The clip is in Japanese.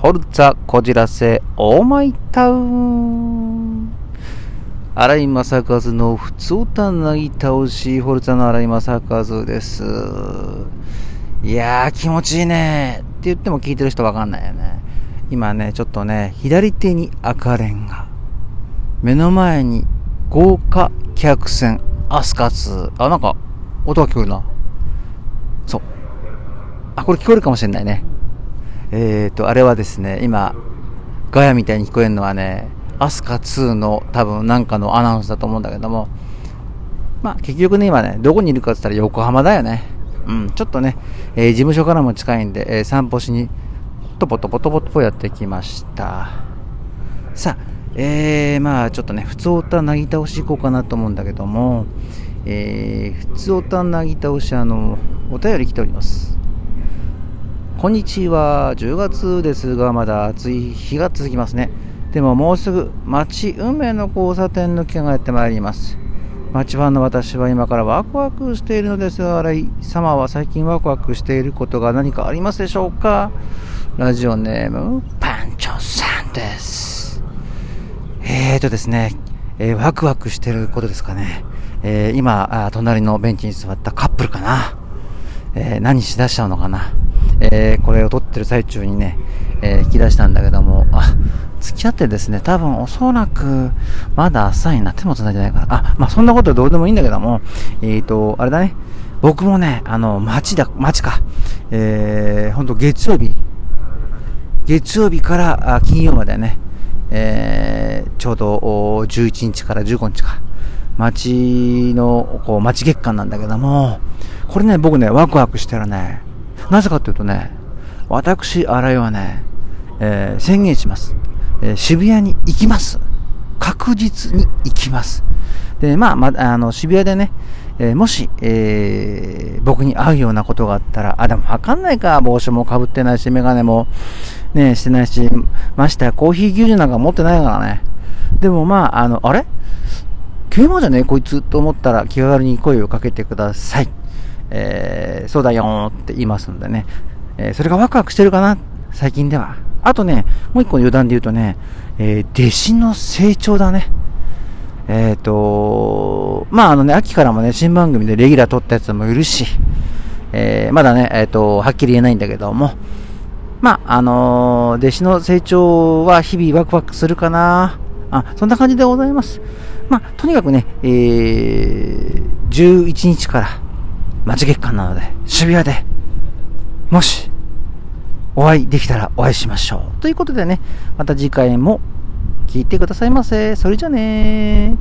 ホルツァこじらせオーマイタウン。荒井正和の普通歌なぎ倒しホルツァの荒井正和です。いやー気持ちいいねって言っても聞いてる人わかんないよね。今ねちょっとね左手に赤レンガ。目の前に豪華客船アスカツ。あなんか音が聞こえるな。そう。あこれ聞こえるかもしれないね。えっ、ー、と、あれはですね、今、ガヤみたいに聞こえるのはね、アスカ2の多分なんかのアナウンスだと思うんだけども、まあ結局ね、今ね、どこにいるかって言ったら横浜だよね。うん、ちょっとね、えー、事務所からも近いんで、えー、散歩しに、トポトポトポトポやってきました。さあ、えー、まあちょっとね、普通おたなぎ倒し行こうかなと思うんだけども、えー、普通おたなぎ倒し、あの、お便り来ております。こんにちは。10月ですが、まだ暑い日が続きますね。でももうすぐ街運命の交差点の期間がやってまいります。街ファンの私は今からワクワクしているのですが、荒井様は最近ワクワクしていることが何かありますでしょうか？ラジオネーム、パンチョさんです。えーとですね、えー、ワクワクしていることですかね。えー、今、隣のベンチに座ったカップルかな。えー、何しだしちゃうのかな。えー、これを撮ってる最中にね、えー、引き出したんだけども、あ、付き合ってですね、多分おそらく、まだ浅いな、手も繋いでないから。あ、まあそんなことはどうでもいいんだけども、えっ、ー、と、あれだね、僕もね、あの、街だ、街か、えー、ほんと月曜日、月曜日から金曜までね、えー、ちょうど11日から15日か、街の、こう、街月間なんだけども、これね、僕ね、ワクワクしてるね、なぜかというとね、私、新井はね、えー、宣言します、えー、渋谷に行きます。確実に行きます。で、まあ、まあの、渋谷でね、えー、もし、えー、僕に会うようなことがあったら、あ、でもわかんないか、帽子もかぶってないし、メガネもね、してないし、ましてやコーヒー牛乳なんか持ってないからね。でもまあ、あの、あれ？警馬じゃね？えこいつと思ったら気軽に声をかけてください。えー、そうだよって言いますんでね、えー、それがワクワクしてるかな、最近では。あとね、もう一個の余談で言うとね、えー、弟子の成長だね。えっ、ー、とまああのね、秋からもね、新番組でレギュラー取ったやつもいるし、えー、まだね、えっ、ー、と、はっきり言えないんだけども、まあ、あの弟子の成長は日々ワクワクするかな。あ、そんな感じでございます。まあ、とにかくね、えー、11日から、街月間なので、渋谷で、もし、お会いできたらお会いしましょう。ということでね、また次回も聞いてくださいませ。それじゃあね